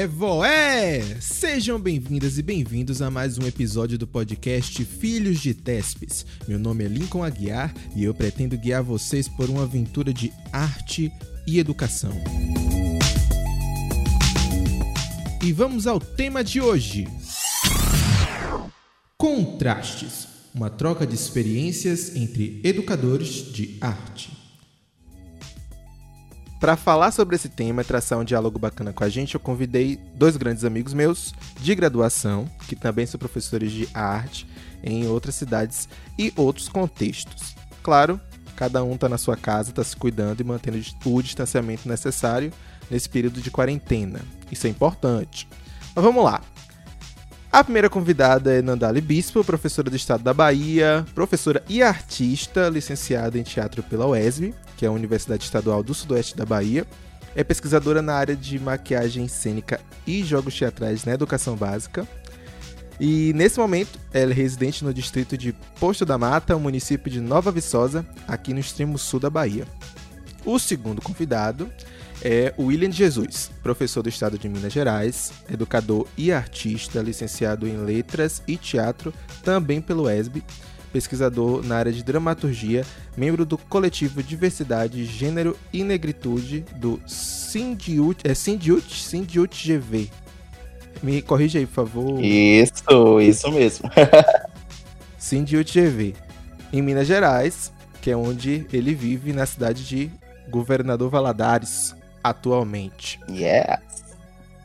É, voé! Sejam bem-vindas e bem-vindos a mais um episódio do podcast Filhos de Tespes. Meu nome é Lincoln Aguiar e eu pretendo guiar vocês por uma aventura de arte e educação. E vamos ao tema de hoje: Contrastes uma troca de experiências entre educadores de arte. Para falar sobre esse tema e traçar um diálogo bacana com a gente, eu convidei dois grandes amigos meus de graduação, que também são professores de arte em outras cidades e outros contextos. Claro, cada um está na sua casa, está se cuidando e mantendo o distanciamento necessário nesse período de quarentena. Isso é importante. Mas vamos lá. A primeira convidada é Nandali Bispo, professora do Estado da Bahia, professora e artista, licenciada em teatro pela UESB, que é a Universidade Estadual do Sudoeste da Bahia. É pesquisadora na área de maquiagem cênica e jogos teatrais na educação básica. E nesse momento, ela é residente no distrito de Posto da Mata, município de Nova Viçosa, aqui no extremo sul da Bahia. O segundo convidado é o William Jesus, professor do estado de Minas Gerais, educador e artista, licenciado em letras e teatro, também pelo ESB pesquisador na área de dramaturgia, membro do coletivo Diversidade, Gênero e Negritude do Sindiut, é Sindiut, Sindiut GV. Me corrija aí, por favor. Isso, isso mesmo. Sindiut GV. Em Minas Gerais, que é onde ele vive na cidade de Governador Valadares, atualmente. Yeah.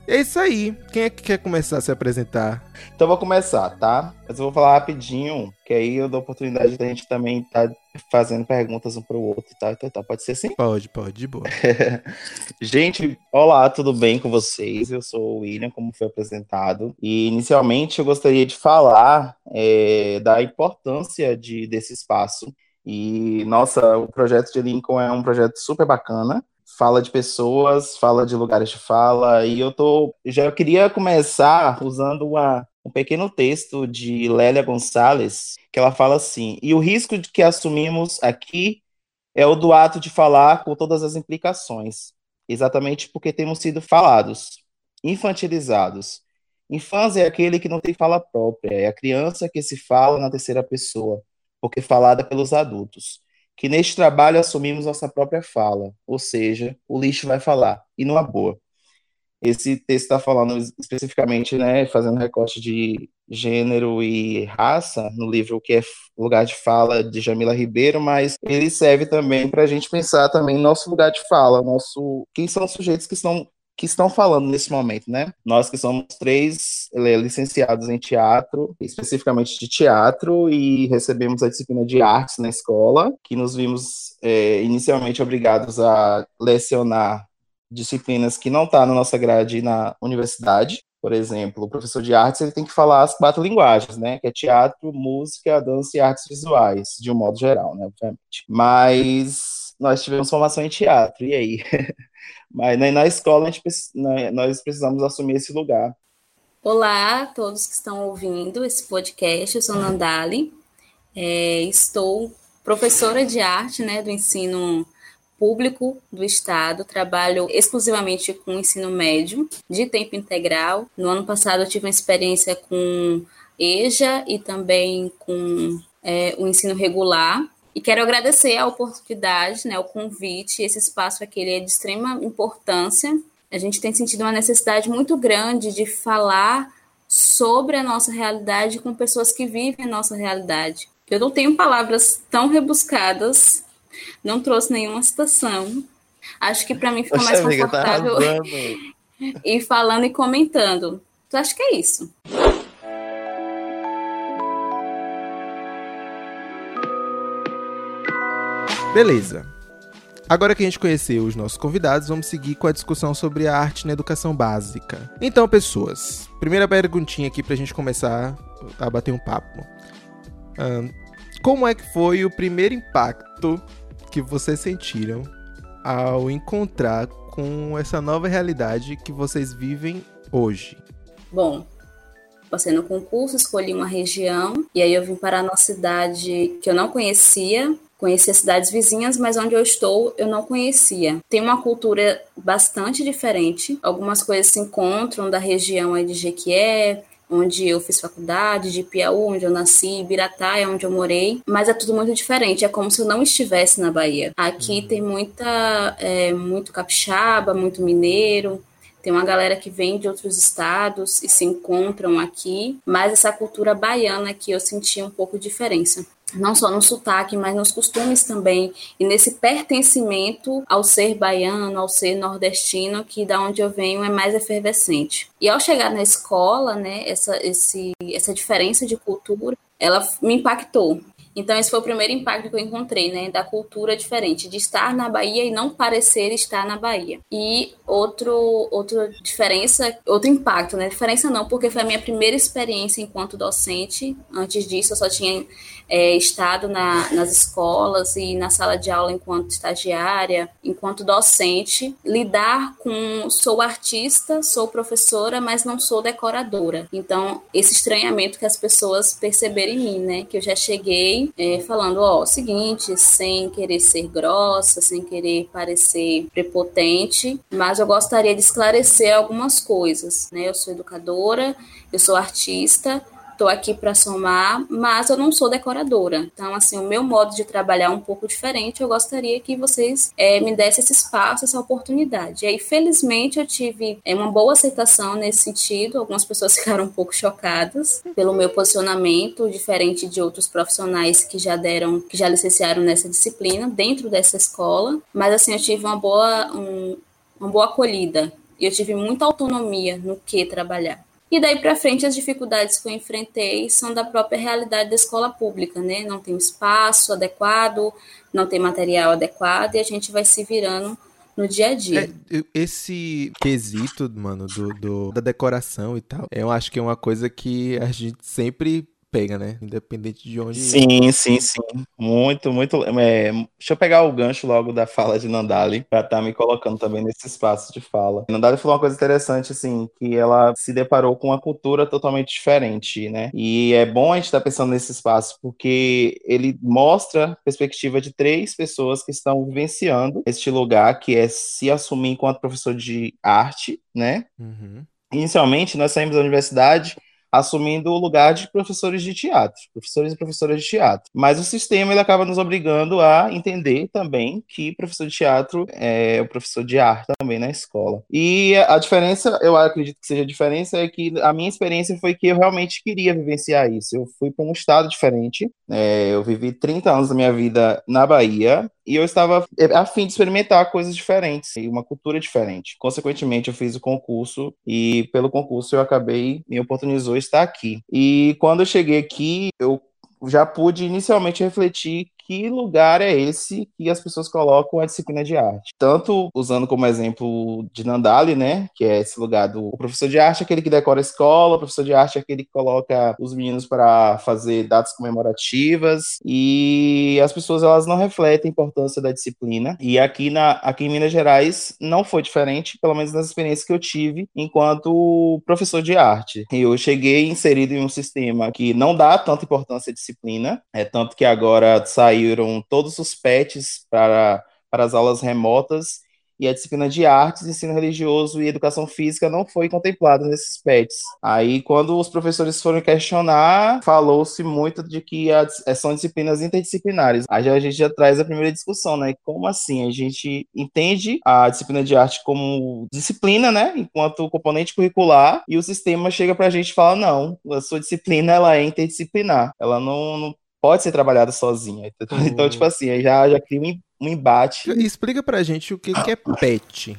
É isso aí. Quem é que quer começar a se apresentar? Então vou começar, tá? Mas eu vou falar rapidinho, que aí eu dou a oportunidade da gente também estar tá fazendo perguntas um para o outro, tá? Então, tá, pode ser assim? Pode, pode, de boa. gente, olá, tudo bem com vocês? Eu sou o William, como foi apresentado. E inicialmente eu gostaria de falar é, da importância de, desse espaço. E, nossa, o projeto de Lincoln é um projeto super bacana fala de pessoas, fala de lugares de fala, e eu tô já queria começar usando uma, um pequeno texto de Lélia Gonçalves, que ela fala assim: "E o risco de que assumimos aqui é o do ato de falar com todas as implicações, exatamente porque temos sido falados, infantilizados. Infância é aquele que não tem fala própria, é a criança que se fala na terceira pessoa, porque falada pelos adultos que neste trabalho assumimos nossa própria fala, ou seja, o lixo vai falar, e numa boa. Esse texto está falando especificamente, né, fazendo recorte de gênero e raça no livro que é Lugar de Fala de Jamila Ribeiro, mas ele serve também para a gente pensar também nosso lugar de fala, nosso quem são os sujeitos que estão que estão falando nesse momento, né? Nós que somos três é, licenciados em teatro, especificamente de teatro, e recebemos a disciplina de artes na escola, que nos vimos é, inicialmente obrigados a lecionar disciplinas que não estão tá na nossa grade na universidade. Por exemplo, o professor de artes ele tem que falar as quatro linguagens, né? Que é teatro, música, dança e artes visuais, de um modo geral, né? Obviamente. Mas nós tivemos formação em teatro, e aí? Mas na escola gente, nós precisamos assumir esse lugar. Olá a todos que estão ouvindo esse podcast, eu sou Nandali, é, estou professora de arte né, do ensino público do estado, trabalho exclusivamente com ensino médio, de tempo integral. No ano passado eu tive uma experiência com EJA e também com é, o ensino regular, e quero agradecer a oportunidade, né, o convite. Esse espaço aqui é de extrema importância. A gente tem sentido uma necessidade muito grande de falar sobre a nossa realidade com pessoas que vivem a nossa realidade. Eu não tenho palavras tão rebuscadas, não trouxe nenhuma citação. Acho que para mim fica mais tá confortável tá ir falando e comentando. Então, acho que é isso. Beleza. Agora que a gente conheceu os nossos convidados, vamos seguir com a discussão sobre a arte na educação básica. Então, pessoas, primeira perguntinha aqui pra gente começar a bater um papo. Um, como é que foi o primeiro impacto que vocês sentiram ao encontrar com essa nova realidade que vocês vivem hoje? Bom, passei no concurso, escolhi uma região e aí eu vim para a nossa cidade que eu não conhecia, conhecia cidades vizinhas, mas onde eu estou eu não conhecia. Tem uma cultura bastante diferente. Algumas coisas se encontram da região de Jequié, onde eu fiz faculdade, de Piauí, onde eu nasci, Biratá é onde eu morei, mas é tudo muito diferente, é como se eu não estivesse na Bahia. Aqui uhum. tem muita, é, muito capixaba, muito mineiro, tem uma galera que vem de outros estados e se encontram aqui, mas essa cultura baiana aqui eu senti um pouco de diferença não só no sotaque, mas nos costumes também, e nesse pertencimento ao ser baiano, ao ser nordestino, que da onde eu venho é mais efervescente. E ao chegar na escola, né, essa, esse, essa diferença de cultura, ela me impactou, então, esse foi o primeiro impacto que eu encontrei, né, da cultura diferente, de estar na Bahia e não parecer estar na Bahia. E outro, outra diferença, outro impacto, né, diferença não, porque foi a minha primeira experiência enquanto docente. Antes disso, eu só tinha é, estado na, nas escolas e na sala de aula enquanto estagiária, enquanto docente. Lidar com, sou artista, sou professora, mas não sou decoradora. Então, esse estranhamento que as pessoas perceberam em mim, né, que eu já cheguei é, falando, ó, o seguinte, sem querer ser grossa, sem querer parecer prepotente, mas eu gostaria de esclarecer algumas coisas, né? Eu sou educadora, eu sou artista, estou aqui para somar, mas eu não sou decoradora. Então, assim, o meu modo de trabalhar é um pouco diferente. Eu gostaria que vocês é, me dessem esse espaço, essa oportunidade. E aí, felizmente, eu tive é, uma boa aceitação nesse sentido. Algumas pessoas ficaram um pouco chocadas pelo meu posicionamento, diferente de outros profissionais que já deram, que já licenciaram nessa disciplina dentro dessa escola. Mas, assim, eu tive uma boa, um, uma boa acolhida. E eu tive muita autonomia no que trabalhar. E daí para frente, as dificuldades que eu enfrentei são da própria realidade da escola pública, né? Não tem espaço adequado, não tem material adequado e a gente vai se virando no dia a dia. É, esse quesito, mano, do, do, da decoração e tal, eu acho que é uma coisa que a gente sempre pega, né? Independente de onde. Sim, sim, sim. Muito, muito. É, deixa eu pegar o gancho logo da fala de Nandali, para estar tá me colocando também nesse espaço de fala. Nandali falou uma coisa interessante, assim, que ela se deparou com uma cultura totalmente diferente, né? E é bom a gente estar tá pensando nesse espaço, porque ele mostra a perspectiva de três pessoas que estão vivenciando este lugar, que é se assumir enquanto professor de arte, né? Uhum. Inicialmente, nós saímos da universidade assumindo o lugar de professores de teatro, professores e professoras de teatro. Mas o sistema ele acaba nos obrigando a entender também que professor de teatro é o professor de arte também na escola. E a diferença, eu acredito que seja a diferença, é que a minha experiência foi que eu realmente queria vivenciar isso. Eu fui para um estado diferente, é, eu vivi 30 anos da minha vida na Bahia, e eu estava a fim de experimentar coisas diferentes e uma cultura diferente. Consequentemente, eu fiz o concurso e pelo concurso eu acabei me oportunizou estar aqui. E quando eu cheguei aqui, eu já pude inicialmente refletir que lugar é esse que as pessoas colocam a disciplina de arte. Tanto usando como exemplo de Nandali, né, que é esse lugar do o professor de arte, aquele que decora a escola, o professor de arte é aquele que coloca os meninos para fazer datas comemorativas e as pessoas elas não refletem a importância da disciplina. E aqui na aqui em Minas Gerais não foi diferente, pelo menos nas experiências que eu tive enquanto professor de arte. Eu cheguei inserido em um sistema que não dá tanta importância à disciplina, é tanto que agora sai saíram todos os patches para, para as aulas remotas e a disciplina de artes, ensino religioso e educação física não foi contemplada nesses PETs. Aí, quando os professores foram questionar, falou-se muito de que a, é, são disciplinas interdisciplinares. Aí a gente já traz a primeira discussão, né? Como assim? A gente entende a disciplina de arte como disciplina, né? Enquanto componente curricular, e o sistema chega para a gente e fala: não, a sua disciplina ela é interdisciplinar. Ela não, não pode ser trabalhada sozinha. Uhum. Então, tipo assim, já, já cria um, um embate. Explica pra gente o que, que é PET.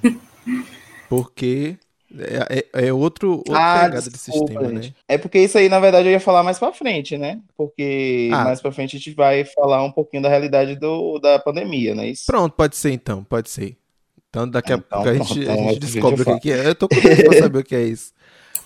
Porque é, é, é outro, outra ah, pegada desculpa, sistema, né? É porque isso aí, na verdade, eu ia falar mais pra frente, né? Porque ah. mais pra frente a gente vai falar um pouquinho da realidade do, da pandemia, né? Isso. Pronto, pode ser então, pode ser. Então daqui a então, pouco a gente, então, a gente descobre o que é. Eu tô curioso pra saber o que é isso.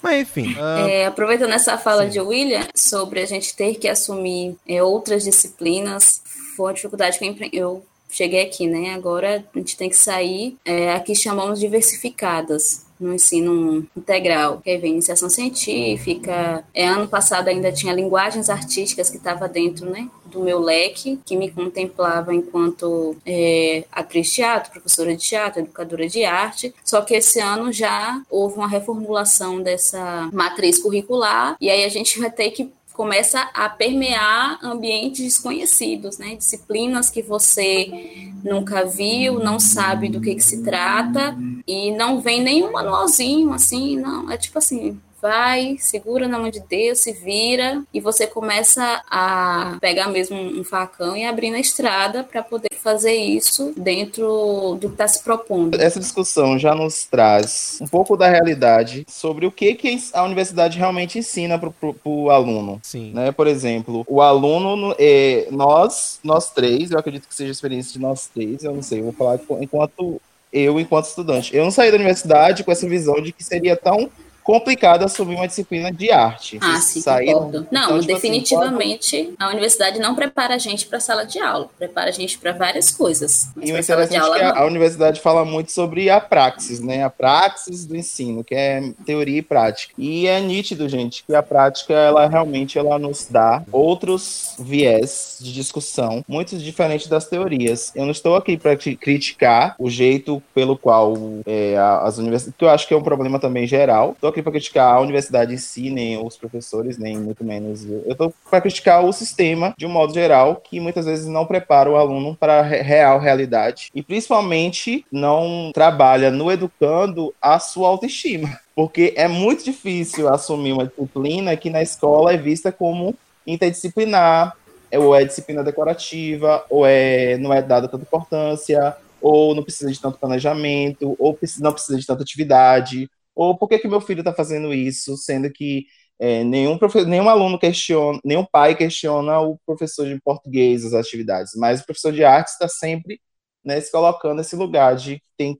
Mas enfim. Uh... É, aproveitando essa fala Sim. de William sobre a gente ter que assumir é, outras disciplinas, foi uma dificuldade que eu cheguei aqui, né? Agora a gente tem que sair, é, aqui chamamos diversificadas no ensino integral, que vem iniciação científica. É, ano passado ainda tinha linguagens artísticas que estava dentro, né? do meu leque, que me contemplava enquanto é, atriz de teatro, professora de teatro, educadora de arte. Só que esse ano já houve uma reformulação dessa matriz curricular, e aí a gente vai ter que começa a permear ambientes desconhecidos, né? Disciplinas que você nunca viu, não sabe do que, que se trata e não vem nenhum manualzinho assim, não. É tipo assim, vai, segura na mão de Deus, se vira e você começa a pegar mesmo um facão e abrir na estrada para poder fazer isso dentro do que está se propondo. Essa discussão já nos traz um pouco da realidade sobre o que, que a universidade realmente ensina para o aluno. Sim. Né? Por exemplo, o aluno, é, nós, nós três, eu acredito que seja a experiência de nós três, eu não sei, eu vou falar enquanto eu, enquanto estudante. Eu não saí da universidade com essa visão de que seria tão complicado assumir uma disciplina de arte. Ah, sim, concordo. Não, então, tipo assim, definitivamente assim, a universidade não prepara a gente para sala de aula, prepara a gente para várias coisas. E o interessante é que a, a, universidade fala muito sobre a praxis, né? A praxis do ensino, que é teoria e prática. E é nítido, gente, que a prática, ela realmente ela nos dá outros viés de discussão muito diferentes das teorias. Eu não estou aqui para criticar o jeito pelo qual é, as universidades, que eu acho que é um problema também geral. Estou aqui para criticar a universidade em si, nem os professores, nem muito menos eu. Estou para criticar o sistema, de um modo geral, que muitas vezes não prepara o aluno para a real realidade e principalmente não trabalha no educando a sua autoestima. Porque é muito difícil assumir uma disciplina que na escola é vista como interdisciplinar, ou é disciplina decorativa, ou é não é dada tanta importância, ou não precisa de tanto planejamento, ou não precisa de tanta atividade, ou por que, que meu filho está fazendo isso, sendo que é, nenhum, nenhum aluno questiona, nenhum pai questiona o professor de português, as atividades, mas o professor de artes está sempre né, se colocando nesse lugar de que tem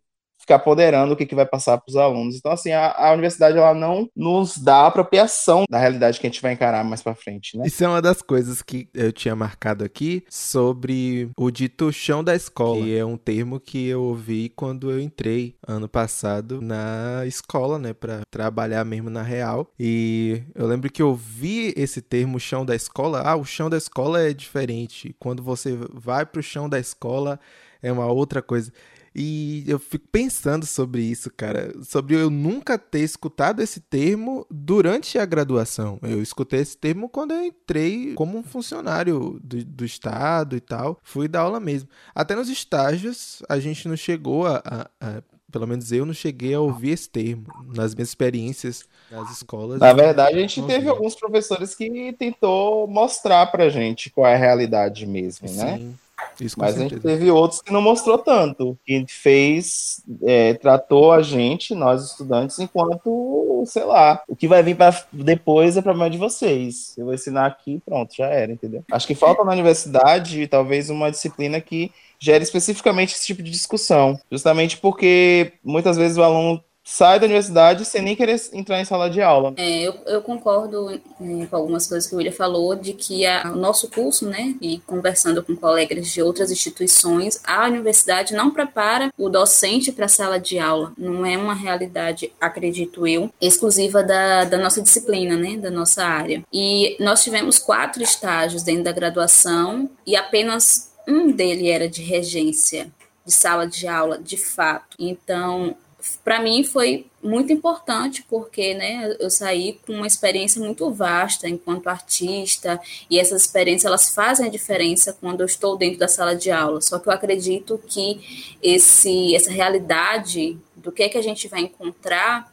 ficar ponderando o que, que vai passar para os alunos. Então, assim, a, a, universidade ela não nos dá apropriação da realidade que a gente vai encarar mais para frente, né? Isso é uma das coisas que eu tinha marcado aqui sobre o dito chão da escola, que é um termo que eu ouvi quando eu entrei ano passado na escola, né, para trabalhar mesmo na real. E eu lembro que eu vi esse termo chão da escola. Ah, o chão da escola é diferente. Quando você vai para o chão da escola é uma outra coisa. E eu fico pensando sobre isso, cara. Sobre eu nunca ter escutado esse termo durante a graduação. Eu escutei esse termo quando eu entrei como um funcionário do, do Estado e tal. Fui dar aula mesmo. Até nos estágios, a gente não chegou a, a, a pelo menos eu não cheguei a ouvir esse termo nas minhas experiências nas escolas. Na verdade, a gente teve alguns professores que tentou mostrar pra gente qual é a realidade mesmo, né? Isso, Mas certeza. a gente teve outros que não mostrou tanto, que fez, é, tratou a gente, nós estudantes, enquanto, sei lá, o que vai vir para depois é problema de vocês. Eu vou ensinar aqui, pronto, já era, entendeu? Acho que falta na universidade talvez uma disciplina que gere especificamente esse tipo de discussão, justamente porque muitas vezes o aluno sai da universidade sem nem querer entrar em sala de aula. É, eu, eu concordo é, com algumas coisas que o William falou, de que a, o nosso curso, né, e conversando com colegas de outras instituições, a universidade não prepara o docente para a sala de aula. Não é uma realidade, acredito eu, exclusiva da, da nossa disciplina, né, da nossa área. E nós tivemos quatro estágios dentro da graduação e apenas um dele era de regência de sala de aula, de fato. Então, para mim foi muito importante porque né, eu saí com uma experiência muito vasta enquanto artista e essas experiências elas fazem a diferença quando eu estou dentro da sala de aula. Só que eu acredito que esse, essa realidade do que é que a gente vai encontrar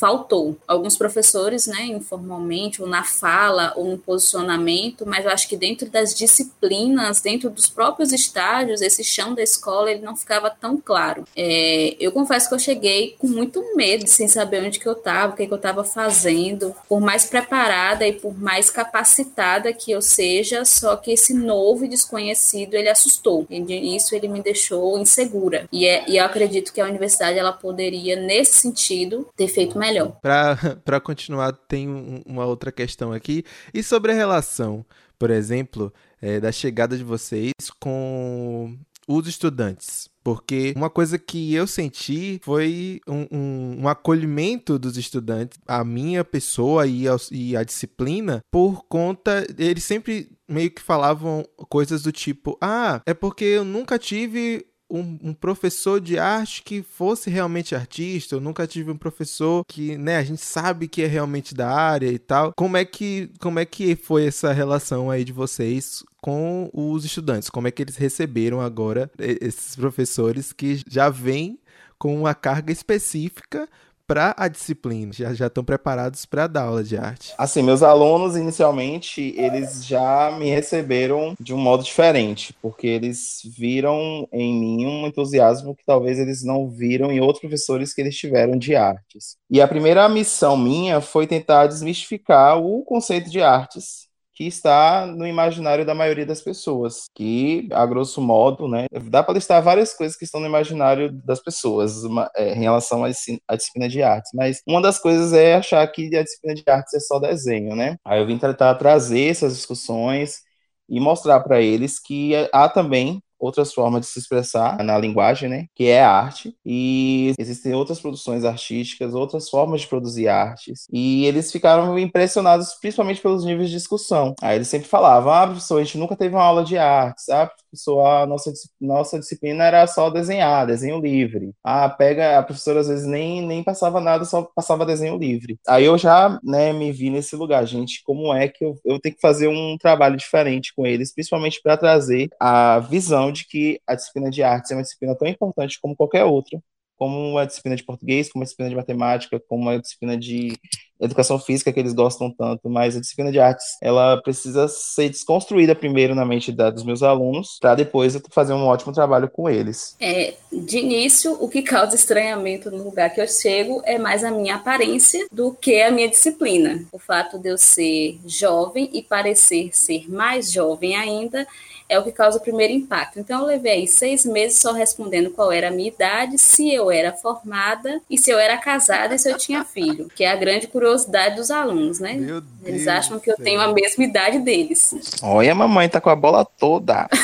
faltou. Alguns professores, né, informalmente, ou na fala, ou no posicionamento, mas eu acho que dentro das disciplinas, dentro dos próprios estágios, esse chão da escola, ele não ficava tão claro. É, eu confesso que eu cheguei com muito medo, sem saber onde que eu estava, o que, que eu estava fazendo, por mais preparada e por mais capacitada que eu seja, só que esse novo e desconhecido, ele assustou. E isso ele me deixou insegura. E, é, e eu acredito que a universidade, ela poderia, nesse sentido, ter feito melhor melhor. Para continuar, tem um, uma outra questão aqui. E sobre a relação, por exemplo, é, da chegada de vocês com os estudantes. Porque uma coisa que eu senti foi um, um, um acolhimento dos estudantes, a minha pessoa e a, e a disciplina, por conta. Eles sempre meio que falavam coisas do tipo: ah, é porque eu nunca tive um, um, professor de arte que fosse realmente artista. Eu nunca tive um professor que, né, a gente sabe que é realmente da área e tal. Como é que, como é que foi essa relação aí de vocês com os estudantes? Como é que eles receberam agora esses professores que já vêm com uma carga específica para a disciplina, já, já estão preparados para dar aula de arte? Assim, meus alunos, inicialmente, eles já me receberam de um modo diferente, porque eles viram em mim um entusiasmo que talvez eles não viram em outros professores que eles tiveram de artes. E a primeira missão minha foi tentar desmistificar o conceito de artes que está no imaginário da maioria das pessoas, que, a grosso modo, né, dá para listar várias coisas que estão no imaginário das pessoas uma, é, em relação à, disciplina de artes, mas uma das coisas é achar que a disciplina de artes é só desenho, né? Aí eu vim tentar trazer essas discussões e mostrar para eles que há também outras formas de se expressar na linguagem, né? Que é a arte. E existem outras produções artísticas, outras formas de produzir artes. E eles ficaram impressionados, principalmente pelos níveis de discussão. Aí eles sempre falavam: ah, professor, a gente nunca teve uma aula de artes. Ah, professor, a nossa, nossa disciplina era só desenhar, desenho livre. Ah, pega, a professora às vezes nem, nem passava nada, só passava desenho livre. Aí eu já, né, me vi nesse lugar, gente, como é que eu, eu tenho que fazer um trabalho diferente com eles, principalmente para trazer a visão de que a disciplina de artes é uma disciplina tão importante como qualquer outra, como a disciplina de português, como a disciplina de matemática, como a disciplina de educação física que eles gostam tanto, mas a disciplina de artes, ela precisa ser desconstruída primeiro na mente da, dos meus alunos, para depois eu fazer um ótimo trabalho com eles. É, de início, o que causa estranhamento no lugar que eu chego é mais a minha aparência do que a minha disciplina. O fato de eu ser jovem e parecer ser mais jovem ainda é o que causa o primeiro impacto. Então, eu levei aí seis meses só respondendo qual era a minha idade, se eu era formada e se eu era casada e se eu tinha filho, que é a grande curiosidade dos alunos, né? Meu Eles acham que eu tenho a mesma idade deles. Olha, a mamãe tá com a bola toda.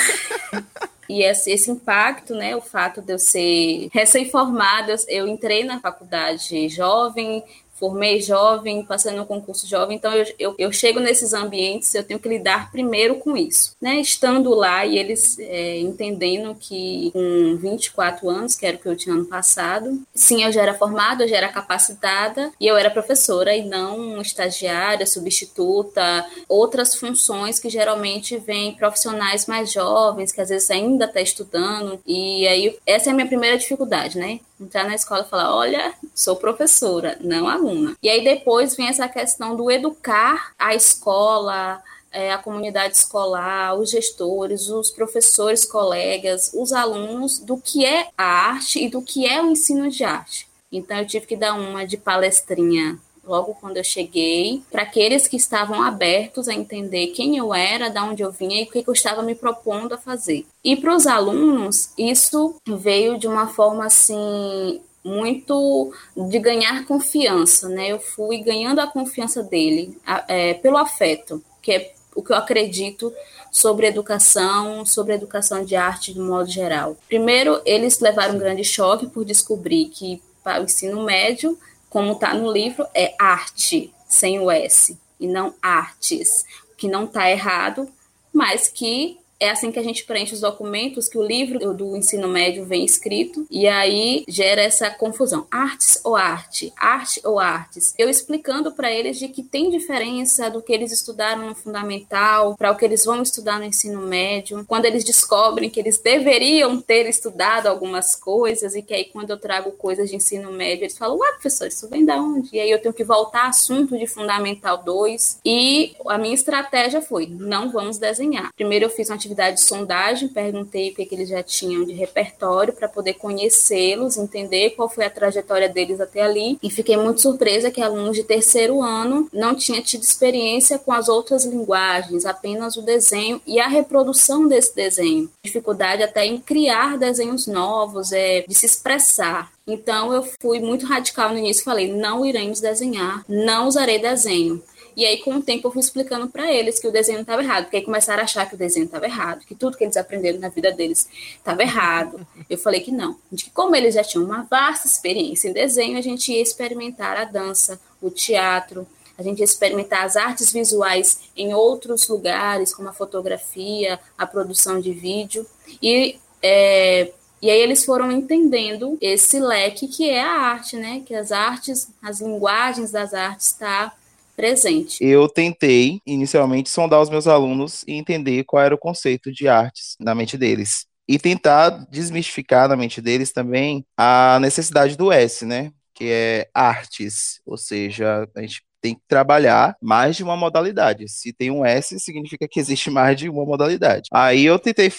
E esse, esse, impacto, né, o fato de eu ser recém-formada, eu entrei na faculdade jovem, formei jovem, passei no concurso jovem, então eu, eu, eu, chego nesses ambientes, eu tenho que lidar primeiro com isso, né? Estando lá e eles é, entendendo que com 24 anos, que era o que eu tinha ano passado, sim, eu já era formada, eu já era capacitada e eu era professora e não estagiária, substituta, outras funções que geralmente vêm profissionais mais jovens, que às vezes ainda está estudando, e aí essa é a minha primeira dificuldade, né? Entrar na escola e falar, olha, sou professora, não aluna. E aí depois vem essa questão do educar a escola, é, a comunidade escolar, os gestores, os professores, colegas, os alunos do que é a arte e do que é o ensino de arte. Então eu tive que dar uma de palestrinha logo quando eu cheguei, para aqueles que estavam abertos a entender quem eu era, de onde eu vinha e o que eu estava me propondo a fazer. E para os alunos, isso veio de uma forma assim muito de ganhar confiança, né? Eu fui ganhando a confiança dele é, pelo afeto, que é o que eu acredito sobre educação, sobre educação de arte de modo geral. Primeiro, eles levaram um grande choque por descobrir que para o ensino médio, como está no livro, é arte, sem o S, e não artes, que não está errado, mas que é assim que a gente preenche os documentos que o livro do ensino médio vem escrito e aí gera essa confusão. Artes ou arte? Arte ou artes? Eu explicando para eles de que tem diferença do que eles estudaram no fundamental para o que eles vão estudar no ensino médio. Quando eles descobrem que eles deveriam ter estudado algumas coisas e que aí quando eu trago coisas de ensino médio, eles falam: "Ué, professor, isso vem da onde?" E aí eu tenho que voltar assunto de fundamental 2 e a minha estratégia foi: não vamos desenhar. Primeiro eu fiz uma atividade de sondagem, perguntei o que, que eles já tinham de repertório para poder conhecê-los, entender qual foi a trajetória deles até ali. E fiquei muito surpresa que alunos de terceiro ano não tinham tido experiência com as outras linguagens, apenas o desenho e a reprodução desse desenho. Dificuldade até em criar desenhos novos, é, de se expressar. Então eu fui muito radical no início, falei: não iremos desenhar, não usarei desenho. E aí, com o tempo, eu fui explicando para eles que o desenho estava errado, porque aí começaram a achar que o desenho estava errado, que tudo que eles aprenderam na vida deles estava errado. Eu falei que não, de que como eles já tinham uma vasta experiência em desenho, a gente ia experimentar a dança, o teatro, a gente ia experimentar as artes visuais em outros lugares, como a fotografia, a produção de vídeo. E é, e aí eles foram entendendo esse leque que é a arte, né? Que as artes, as linguagens das artes está presente. Eu tentei inicialmente sondar os meus alunos e entender qual era o conceito de artes na mente deles. E tentar desmistificar na mente deles também a necessidade do S, né? Que é artes, ou seja, a gente tem que trabalhar mais de uma modalidade. Se tem um S, significa que existe mais de uma modalidade. Aí eu tentei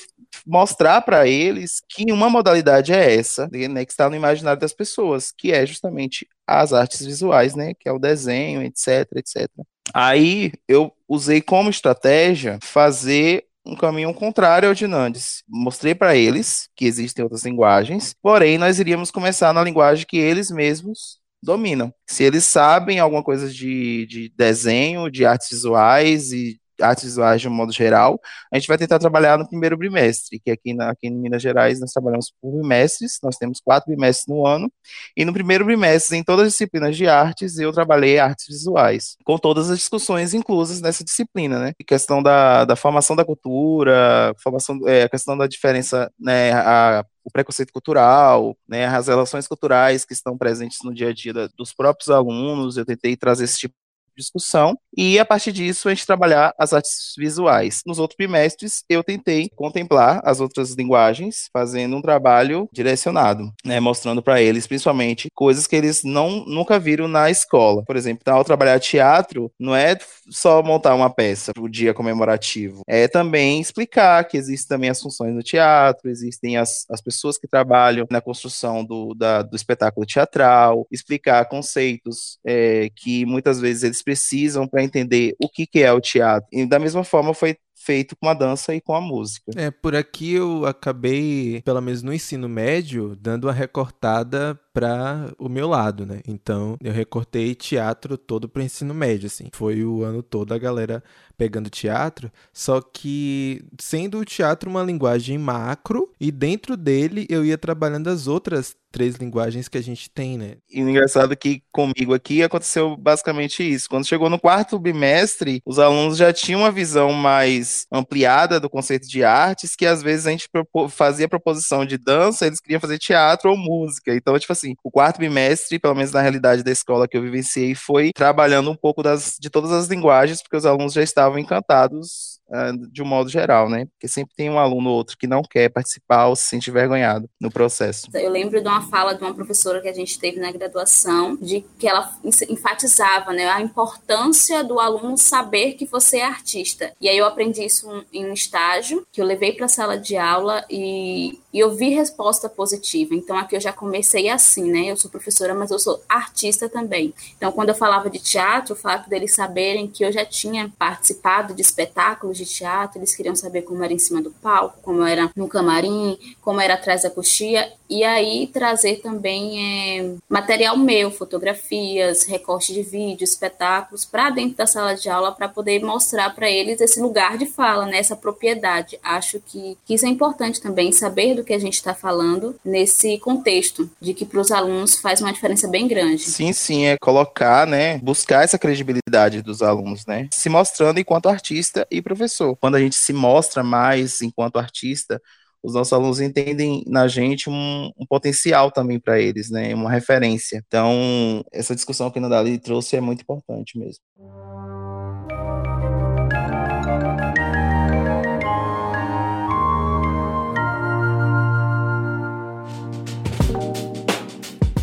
mostrar para eles que uma modalidade é essa, né, que está no imaginário das pessoas, que é justamente as artes visuais, né, que é o desenho, etc, etc. Aí eu usei como estratégia fazer um caminho contrário ao de Nandes. Mostrei para eles que existem outras linguagens, porém nós iríamos começar na linguagem que eles mesmos dominam. Se eles sabem alguma coisa de, de desenho, de artes visuais e artes visuais de um modo geral, a gente vai tentar trabalhar no primeiro bimestre, que aqui, na, aqui em Minas Gerais nós trabalhamos por bimestres, nós temos quatro bimestres no ano, e no primeiro bimestre, em todas as disciplinas de artes, eu trabalhei artes visuais, com todas as discussões inclusas nessa disciplina, né? Questão da, da formação da cultura, formação, é, a questão da diferença, né, a o preconceito cultural, né, as relações culturais que estão presentes no dia a dia da, dos próprios alunos. Eu tentei trazer esse tipo discussão e a partir disso a gente trabalhar as artes visuais. Nos outros bimestres eu tentei contemplar as outras linguagens, fazendo um trabalho direcionado, né, mostrando para eles principalmente coisas que eles não nunca viram na escola. Por exemplo, ao trabalhar teatro, não é só montar uma peça para o dia comemorativo, é também explicar que existem também as funções no teatro, existem as, as pessoas que trabalham na construção do, da, do espetáculo teatral, explicar conceitos é, que muitas vezes eles precisam para entender o que, que é o teatro. E da mesma forma foi feito com a dança e com a música. É, por aqui eu acabei, pelo menos no ensino médio, dando uma recortada para o meu lado, né? Então, eu recortei teatro todo para o ensino médio, assim. Foi o ano todo a galera pegando teatro, só que sendo o teatro uma linguagem macro e dentro dele eu ia trabalhando as outras três linguagens que a gente tem, né? E o engraçado é que comigo aqui aconteceu basicamente isso. Quando chegou no quarto bimestre, os alunos já tinham uma visão mais ampliada do conceito de artes, que às vezes a gente fazia proposição de dança, eles queriam fazer teatro ou música. Então, tipo assim, o quarto bimestre, pelo menos na realidade da escola que eu vivenciei, foi trabalhando um pouco das, de todas as linguagens, porque os alunos já estavam encantados uh, de um modo geral, né? Porque sempre tem um aluno ou outro que não quer participar ou se sente envergonhado no processo. Eu lembro de uma fala de uma professora que a gente teve na graduação, de que ela enfatizava né, a importância do aluno saber que você é artista. E aí eu aprendi isso em um estágio, que eu levei para a sala de aula e, e eu vi resposta positiva. Então aqui eu já comecei assim, né? Eu sou professora, mas eu sou artista também. Então quando eu falava de teatro, o fato deles saberem que eu já tinha participado de espetáculos de teatro, eles queriam saber como era em cima do palco, como era no camarim, como era atrás da coxia, e aí trazer também é, material meu, fotografias, recorte de vídeo, espetáculos, para dentro da sala de aula para poder mostrar para eles esse lugar de fala, né, propriedade. Acho que, que isso é importante também, saber do que a gente está falando nesse contexto, de que para os alunos faz uma diferença bem grande. Sim, sim, é colocar, né, buscar essa credibilidade dos alunos, né, se mostrando enquanto artista e professor professor. Quando a gente se mostra mais enquanto artista, os nossos alunos entendem na gente um, um potencial também para eles, né? Uma referência. Então, essa discussão que a Nadali trouxe é muito importante mesmo.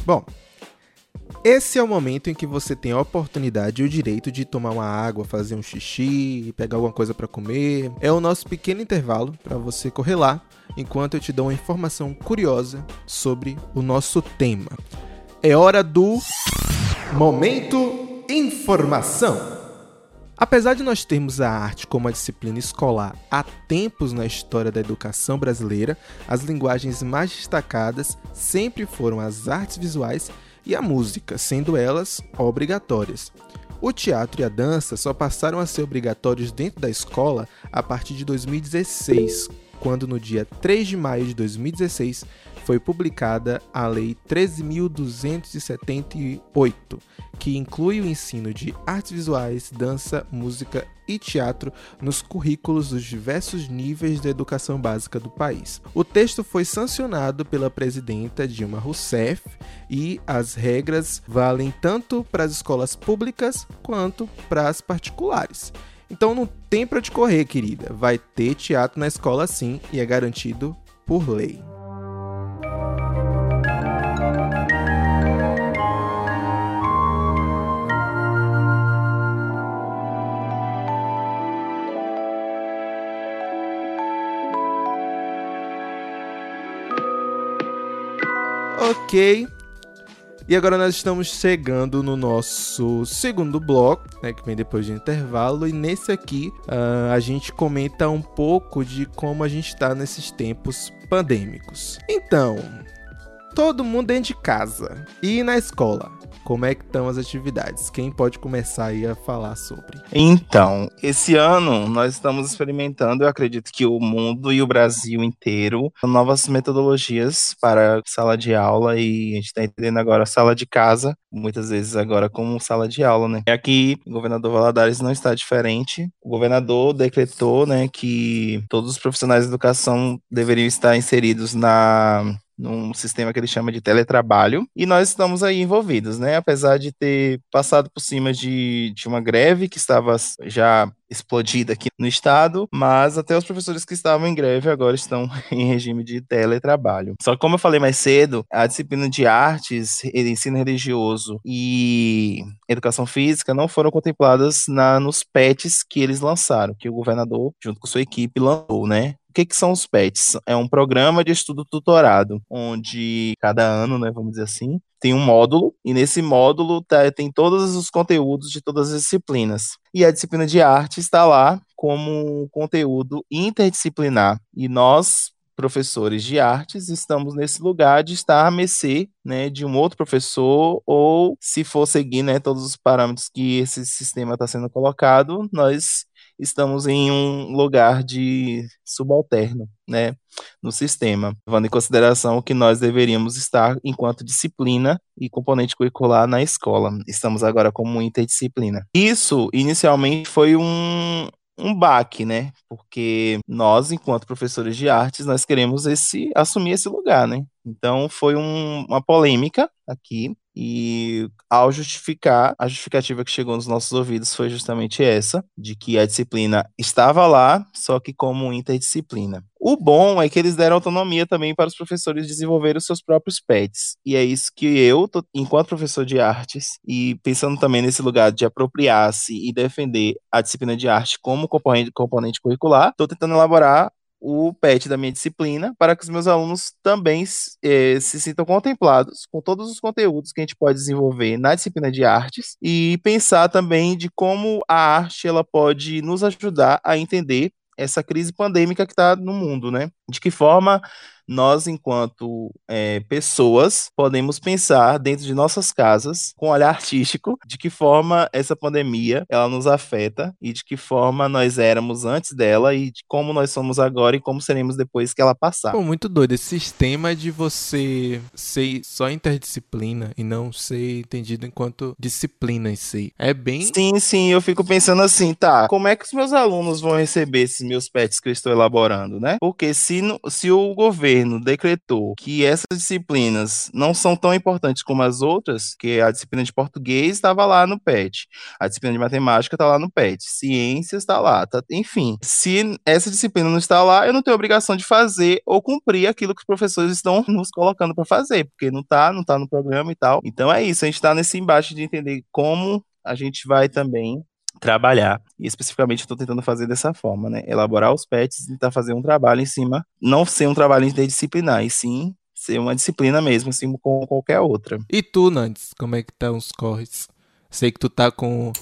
Bom, esse é o momento em que você tem a oportunidade e o direito de tomar uma água, fazer um xixi, pegar alguma coisa para comer. É o nosso pequeno intervalo para você correr lá, enquanto eu te dou uma informação curiosa sobre o nosso tema. É hora do momento informação. Apesar de nós termos a arte como uma disciplina escolar há tempos na história da educação brasileira, as linguagens mais destacadas sempre foram as artes visuais e a música, sendo elas obrigatórias. O teatro e a dança só passaram a ser obrigatórios dentro da escola a partir de 2016, quando no dia 3 de maio de 2016 foi publicada a Lei 13.278, que inclui o ensino de artes visuais, dança, música e teatro nos currículos dos diversos níveis da educação básica do país. O texto foi sancionado pela presidenta Dilma Rousseff e as regras valem tanto para as escolas públicas quanto para as particulares. Então não tem para te correr, querida. Vai ter teatro na escola sim e é garantido por lei. Ok. E agora nós estamos chegando no nosso segundo bloco, né, que vem depois de intervalo. E nesse aqui uh, a gente comenta um pouco de como a gente está nesses tempos pandêmicos. Então, todo mundo dentro de casa e na escola como é que estão as atividades? Quem pode começar aí a falar sobre? Então, esse ano nós estamos experimentando, eu acredito que o mundo e o Brasil inteiro, novas metodologias para sala de aula e a gente está entendendo agora sala de casa, muitas vezes agora como sala de aula, né? Aqui, o governador Valadares não está diferente. O governador decretou, né, que todos os profissionais de educação deveriam estar inseridos na num sistema que ele chama de teletrabalho, e nós estamos aí envolvidos, né? Apesar de ter passado por cima de, de uma greve que estava já explodida aqui no estado, mas até os professores que estavam em greve agora estão em regime de teletrabalho. Só que como eu falei mais cedo, a disciplina de artes, ensino religioso e educação física não foram contempladas na, nos PETs que eles lançaram, que o governador, junto com sua equipe, lançou, né? O que, que são os PETs? É um programa de estudo tutorado, onde cada ano, né, vamos dizer assim, tem um módulo, e nesse módulo tá, tem todos os conteúdos de todas as disciplinas. E a disciplina de arte está lá como conteúdo interdisciplinar. E nós, professores de artes, estamos nesse lugar de estar a mercê né, de um outro professor, ou se for seguir né, todos os parâmetros que esse sistema está sendo colocado, nós estamos em um lugar de subalterno, né, no sistema, levando em consideração que nós deveríamos estar enquanto disciplina e componente curricular na escola. Estamos agora como interdisciplina. Isso, inicialmente, foi um, um baque, né? Porque nós, enquanto professores de artes, nós queremos esse assumir esse lugar, né? Então foi um, uma polêmica aqui e ao justificar, a justificativa que chegou nos nossos ouvidos foi justamente essa, de que a disciplina estava lá, só que como interdisciplina. O bom é que eles deram autonomia também para os professores desenvolverem os seus próprios pets. E é isso que eu, enquanto professor de artes, e pensando também nesse lugar de apropriar-se e defender a disciplina de arte como componente, componente curricular, estou tentando elaborar o PET da minha disciplina para que os meus alunos também eh, se sintam contemplados com todos os conteúdos que a gente pode desenvolver na disciplina de artes e pensar também de como a arte ela pode nos ajudar a entender essa crise pandêmica que está no mundo, né? De que forma nós, enquanto é, pessoas, podemos pensar dentro de nossas casas, com um olhar artístico, de que forma essa pandemia ela nos afeta e de que forma nós éramos antes dela e de como nós somos agora e como seremos depois que ela passar. Pô, muito doido. Esse sistema de você ser só interdisciplina e não ser entendido enquanto disciplina em si. É bem. Sim, sim. Eu fico pensando assim, tá? Como é que os meus alunos vão receber esses meus pets que eu estou elaborando, né? Porque se, se o governo governo decretou que essas disciplinas não são tão importantes como as outras, que a disciplina de português estava lá no PET, a disciplina de matemática está lá no PET, ciências está lá, tá, enfim. Se essa disciplina não está lá, eu não tenho obrigação de fazer ou cumprir aquilo que os professores estão nos colocando para fazer, porque não está, não está no programa e tal. Então é isso, a gente está nesse embate de entender como a gente vai também trabalhar. E especificamente estou tentando fazer dessa forma, né? Elaborar os PETs e tentar fazer um trabalho em cima, não ser um trabalho interdisciplinar, e sim ser uma disciplina mesmo, assim como qualquer outra. E tu, Nantes, como é que tá os corres? Sei que tu tá com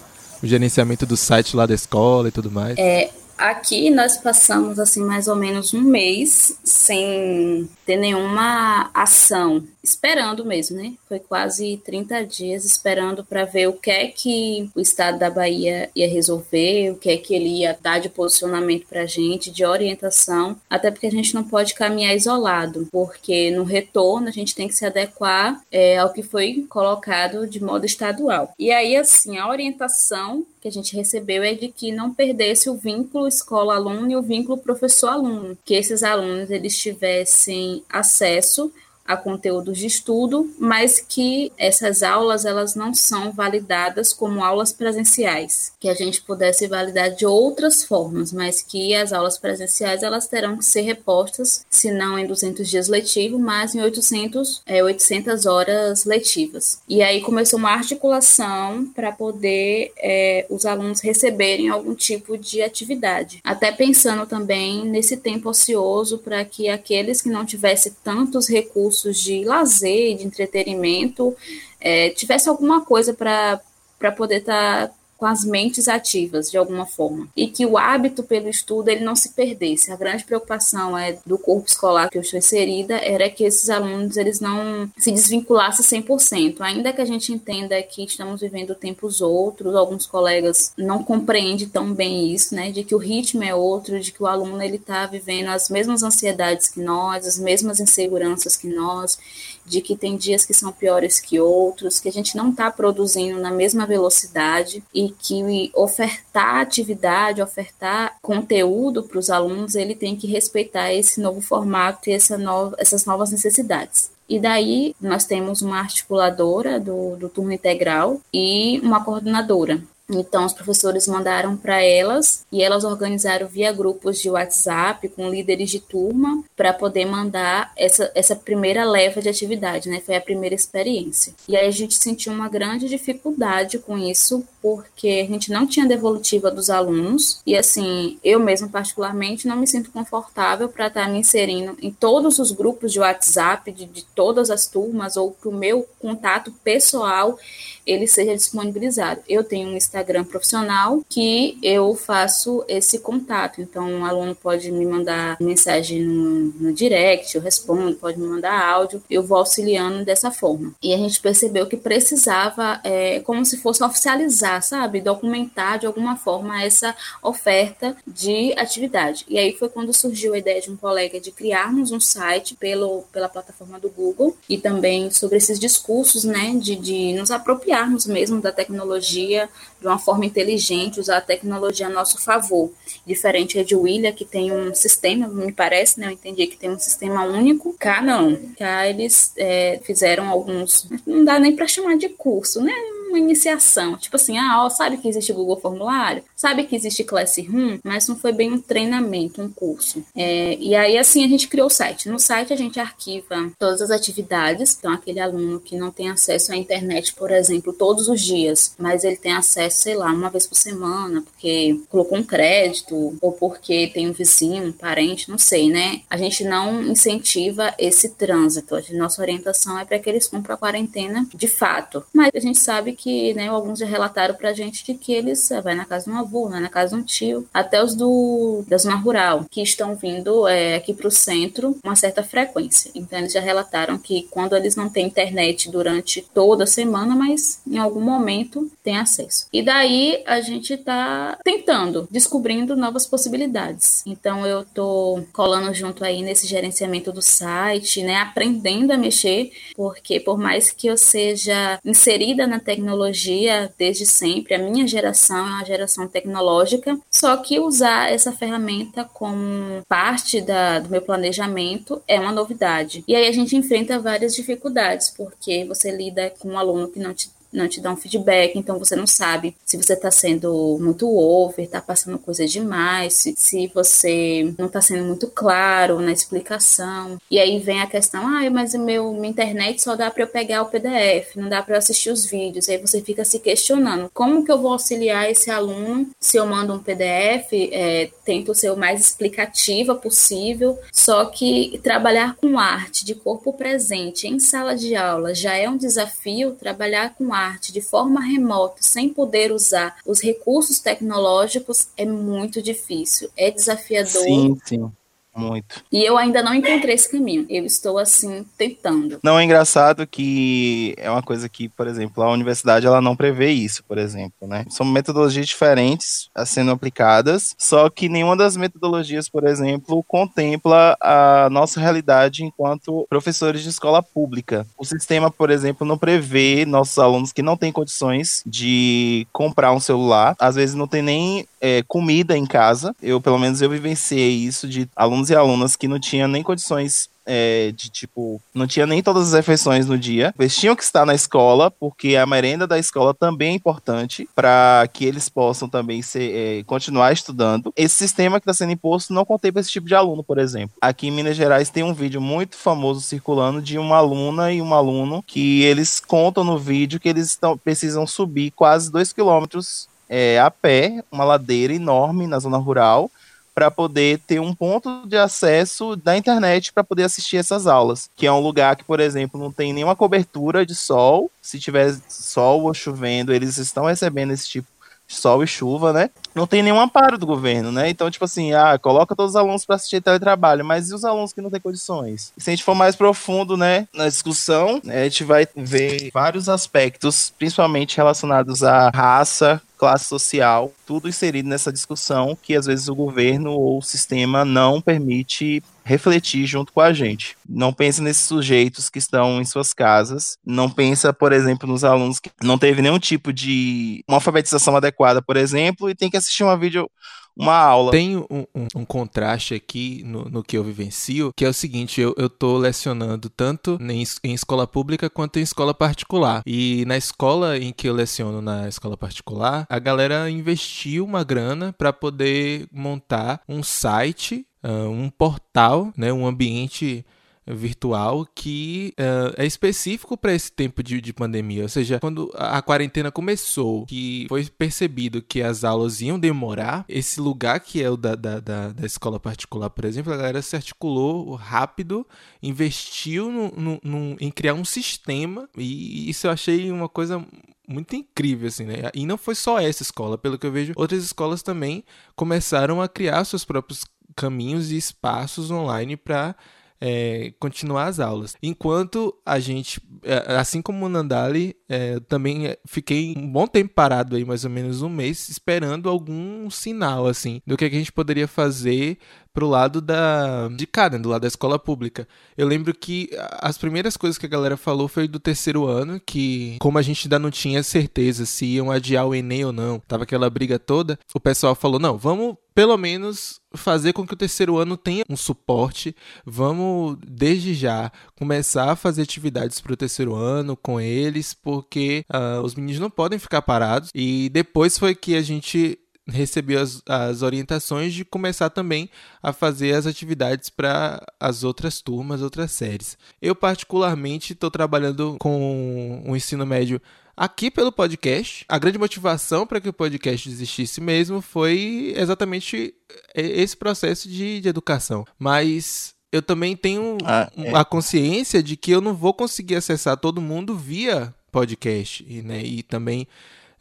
o gerenciamento do site lá da escola e tudo mais. É, aqui nós passamos assim mais ou menos um mês sem ter nenhuma ação esperando mesmo, né? Foi quase 30 dias esperando para ver o que é que o estado da Bahia ia resolver, o que é que ele ia dar de posicionamento para a gente, de orientação, até porque a gente não pode caminhar isolado, porque no retorno a gente tem que se adequar é, ao que foi colocado de modo estadual. E aí, assim, a orientação que a gente recebeu é de que não perdesse o vínculo escola-aluno e o vínculo professor-aluno, que esses alunos eles tivessem acesso a conteúdos de estudo, mas que essas aulas elas não são validadas como aulas presenciais, que a gente pudesse validar de outras formas, mas que as aulas presenciais elas terão que ser repostas, se não em 200 dias letivos, mas em 800, é, 800 horas letivas. E aí começou uma articulação para poder é, os alunos receberem algum tipo de atividade, até pensando também nesse tempo ocioso para que aqueles que não tivessem tantos recursos recursos de lazer, de entretenimento, é, tivesse alguma coisa para poder estar tá com as mentes ativas de alguma forma e que o hábito pelo estudo ele não se perdesse. A grande preocupação é do corpo escolar que eu estou inserida era que esses alunos eles não se desvinculassem 100%. Ainda que a gente entenda que estamos vivendo tempos outros, alguns colegas não compreendem tão bem isso, né, de que o ritmo é outro, de que o aluno ele está vivendo as mesmas ansiedades que nós, as mesmas inseguranças que nós de que tem dias que são piores que outros, que a gente não está produzindo na mesma velocidade e que ofertar atividade, ofertar conteúdo para os alunos, ele tem que respeitar esse novo formato e essa nova, essas novas necessidades. E daí nós temos uma articuladora do, do turno integral e uma coordenadora. Então, os professores mandaram para elas e elas organizaram via grupos de WhatsApp com líderes de turma para poder mandar essa, essa primeira leva de atividade, né? Foi a primeira experiência. E aí a gente sentiu uma grande dificuldade com isso, porque a gente não tinha devolutiva dos alunos e, assim, eu mesmo, particularmente, não me sinto confortável para estar tá me inserindo em todos os grupos de WhatsApp de, de todas as turmas ou que o meu contato pessoal ele seja disponibilizado. Eu tenho um Instagram profissional que eu faço esse contato. Então, um aluno pode me mandar mensagem no, no direct, eu respondo, pode me mandar áudio, eu vou auxiliando dessa forma. E a gente percebeu que precisava, é, como se fosse oficializar, sabe? Documentar de alguma forma essa oferta de atividade. E aí foi quando surgiu a ideia de um colega de criarmos um site pelo, pela plataforma do Google e também sobre esses discursos, né, de, de nos apropriar apropriarmos mesmo da tecnologia de uma forma inteligente, usar a tecnologia a nosso favor. Diferente é de William, que tem um sistema, me parece, né? Eu entendi que tem um sistema único. Cá não. Cá eles é, fizeram alguns. Não dá nem para chamar de curso, né? Uma iniciação. Tipo assim, ah, ó, sabe que existe Google Formulário? Sabe que existe Classroom? Mas não foi bem um treinamento, um curso. É, e aí, assim, a gente criou o site. No site, a gente arquiva todas as atividades. Então, aquele aluno que não tem acesso à internet, por exemplo, todos os dias, mas ele tem acesso, sei lá, uma vez por semana, porque colocou um crédito, ou porque tem um vizinho, um parente, não sei, né? A gente não incentiva esse trânsito. A nossa orientação é para que eles cumpram a quarentena de fato. Mas a gente sabe que que né, alguns já relataram pra gente de que eles é, vai na casa de um avô, né, na casa de um tio, até os do, da zona rural, que estão vindo é, aqui para o centro uma certa frequência. Então eles já relataram que quando eles não têm internet durante toda a semana, mas em algum momento tem acesso. E daí a gente está tentando, descobrindo novas possibilidades. Então eu tô colando junto aí nesse gerenciamento do site, né, aprendendo a mexer, porque por mais que eu seja inserida na tecnologia tecnologia desde sempre. A minha geração é uma geração tecnológica, só que usar essa ferramenta como parte da, do meu planejamento é uma novidade. E aí a gente enfrenta várias dificuldades, porque você lida com um aluno que não te não te dá um feedback, então você não sabe se você está sendo muito over, está passando coisa demais, se, se você não está sendo muito claro na explicação. E aí vem a questão, ah, mas o meu minha internet só dá para eu pegar o PDF, não dá para eu assistir os vídeos. Aí você fica se questionando, como que eu vou auxiliar esse aluno se eu mando um PDF, é, tento ser o mais explicativa possível, só que trabalhar com arte de corpo presente em sala de aula já é um desafio, trabalhar com arte arte de forma remota, sem poder usar os recursos tecnológicos, é muito difícil, é desafiador. Sim, sim. Muito. E eu ainda não encontrei esse caminho. Eu estou, assim, tentando. Não, é engraçado que é uma coisa que, por exemplo, a universidade ela não prevê isso, por exemplo, né? São metodologias diferentes sendo aplicadas, só que nenhuma das metodologias, por exemplo, contempla a nossa realidade enquanto professores de escola pública. O sistema, por exemplo, não prevê nossos alunos que não têm condições de comprar um celular, às vezes não tem nem é, comida em casa. Eu, pelo menos, eu vivenciei isso de alunos e alunas que não tinham nem condições é, de tipo, não tinha nem todas as refeições no dia. Eles tinham que estar na escola, porque a merenda da escola também é importante para que eles possam também ser, é, continuar estudando. Esse sistema que está sendo imposto não contempla esse tipo de aluno, por exemplo. Aqui em Minas Gerais tem um vídeo muito famoso circulando de uma aluna e um aluno que eles contam no vídeo que eles estão, precisam subir quase dois quilômetros é, a pé, uma ladeira enorme na zona rural, para poder ter um ponto de acesso da internet para poder assistir essas aulas, que é um lugar que, por exemplo, não tem nenhuma cobertura de sol. Se tiver sol ou chovendo, eles estão recebendo esse tipo de sol e chuva, né? Não tem nenhum amparo do governo, né? Então, tipo assim, ah, coloca todos os alunos para assistir teletrabalho, mas e os alunos que não têm condições? Se a gente for mais profundo, né, na discussão, né, a gente vai ver vários aspectos, principalmente relacionados à raça, classe social, tudo inserido nessa discussão que às vezes o governo ou o sistema não permite refletir junto com a gente. Não pensa nesses sujeitos que estão em suas casas, não pensa, por exemplo, nos alunos que não teve nenhum tipo de uma alfabetização adequada, por exemplo, e tem que assistir uma vídeo uma aula. Tem um, um, um contraste aqui no, no, que eu vivencio, que é o seguinte: eu, eu tô lecionando tanto em, em, escola pública quanto em escola particular. E na escola em que eu leciono na escola particular, a galera investiu uma grana para poder montar um site, uh, um portal, né, um ambiente virtual que uh, é específico para esse tempo de, de, pandemia. Ou seja, quando a quarentena começou, que foi percebido que as aulas iam demorar, esse lugar que é o da, da, da, da escola particular, por exemplo, a galera se articulou rápido, investiu no, no, no, em criar um sistema, e isso eu achei uma coisa muito incrível, assim, né? E não foi só essa escola, pelo que eu vejo, outras escolas também começaram a criar seus próprios caminhos e espaços online para é, continuar as aulas. Enquanto a gente, é, assim como o Nandali, é, também fiquei um bom tempo parado aí, mais ou menos um mês, esperando algum sinal, assim, do que, a gente poderia fazer pro lado da de cá, né, do lado da escola pública. Eu lembro que as primeiras coisas que a galera falou foi do terceiro ano, que como a gente ainda não tinha certeza se iam adiar o ENEM ou não, tava aquela briga toda, o pessoal falou: "Não, vamos pelo menos fazer com que o terceiro ano tenha um suporte. Vamos, desde já, começar a fazer atividades para o terceiro ano com eles, porque uh, os meninos não podem ficar parados. E depois foi que a gente recebeu as, as orientações de começar também a fazer as atividades para as outras turmas, outras séries. Eu, particularmente, estou trabalhando com o ensino médio aqui pelo podcast. A grande motivação para que o podcast existisse mesmo foi exatamente esse processo de, de educação. Mas eu também tenho ah, é. a consciência de que eu não vou conseguir acessar todo mundo via podcast, né? E também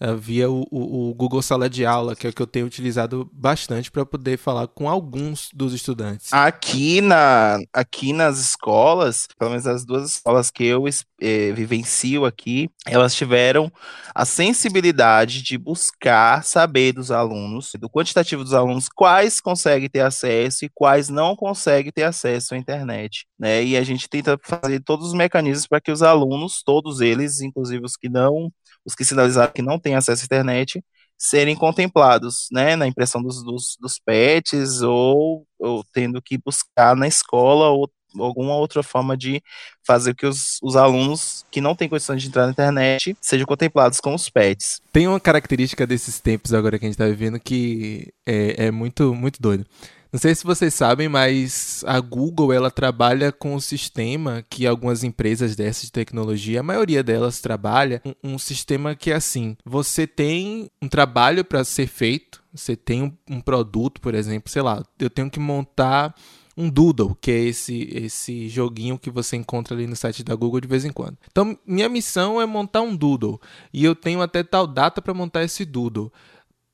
uh, via o, o, o, Google Sala de Aula, que é o que eu tenho utilizado bastante para poder falar com alguns dos estudantes. Aqui, na, aqui nas escolas, pelo menos as duas escolas que eu eh, vivencio aqui, elas tiveram a sensibilidade de buscar saber dos alunos, do quantitativo dos alunos, quais conseguem ter acesso e quais não conseguem ter acesso à internet. Né? E a gente tenta fazer todos os mecanismos para que os alunos, todos eles, inclusive os que não os que sinalizaram que não têm acesso à internet, serem contemplados, né, na impressão dos, dos, dos pets ou, ou tendo que buscar na escola ou alguma outra forma de fazer que os, os alunos que não têm condições de entrar na internet sejam contemplados com os pets. Tem uma característica desses tempos agora que a gente está vivendo que é, é muito, muito doido. Não sei se vocês sabem, mas a Google ela trabalha com um sistema que algumas empresas dessas de tecnologia, a maioria delas trabalha um, um sistema que é assim: você tem um trabalho para ser feito, você tem um, um produto, por exemplo, sei lá, eu tenho que montar um Doodle, que é esse, esse joguinho que você encontra ali no site da Google de vez em quando. Então, minha missão é montar um Doodle e eu tenho até tal data para montar esse Doodle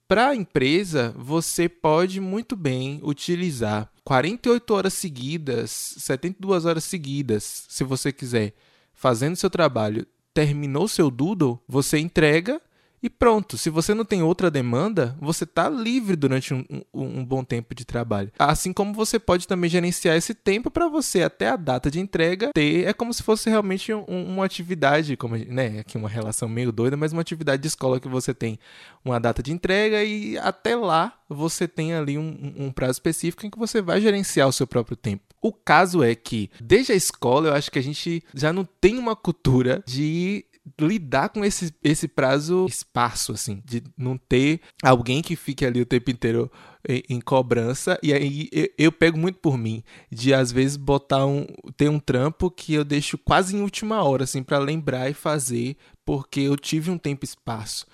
Para a empresa, você pode muito bem utilizar 48 horas seguidas, 72 horas seguidas, se você quiser, fazendo seu trabalho, terminou seu doodle, você entrega e pronto, se você não tem outra demanda, você está livre durante um, um, um, bom tempo de trabalho. Assim como você pode também gerenciar esse tempo para você, até a data de entrega, ter. É como se fosse realmente um, uma atividade, como né, aqui uma relação meio doida, mas uma atividade de escola que você tem uma data de entrega e até lá você tem ali um, prazo específico em que você vai gerenciar o seu próprio tempo. O caso é que, desde a escola, eu acho que a gente já não tem uma cultura de lidar com esse, esse prazo espaço, assim, de não ter alguém que fique ali o tempo inteiro em, em cobrança. E aí eu, eu, pego muito por mim, de às vezes botar um. ter um trampo que eu deixo quase em última hora, assim, para lembrar e fazer, porque eu tive um tempo espaço.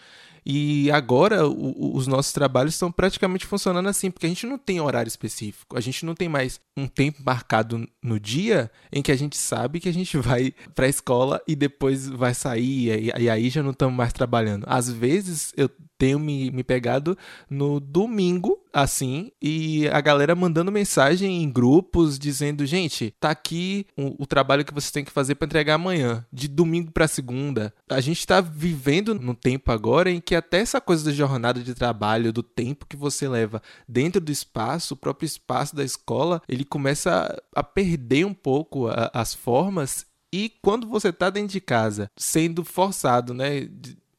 E agora o, os nossos trabalhos estão praticamente funcionando assim, porque a gente não tem horário específico. A gente não tem mais um tempo marcado no dia em que a gente sabe que a gente vai para a escola e depois vai sair e, e aí já não estamos mais trabalhando. Às vezes eu tenho me, me pegado no domingo, assim, e a galera mandando mensagem em grupos dizendo: gente, tá aqui o, o trabalho que você tem que fazer para entregar amanhã, de domingo para segunda. A gente está vivendo num tempo agora em que até essa coisa da jornada de trabalho, do tempo que você leva dentro do espaço, o próprio espaço da escola, ele começa a perder um pouco a, as formas e quando você está dentro de casa, sendo forçado né,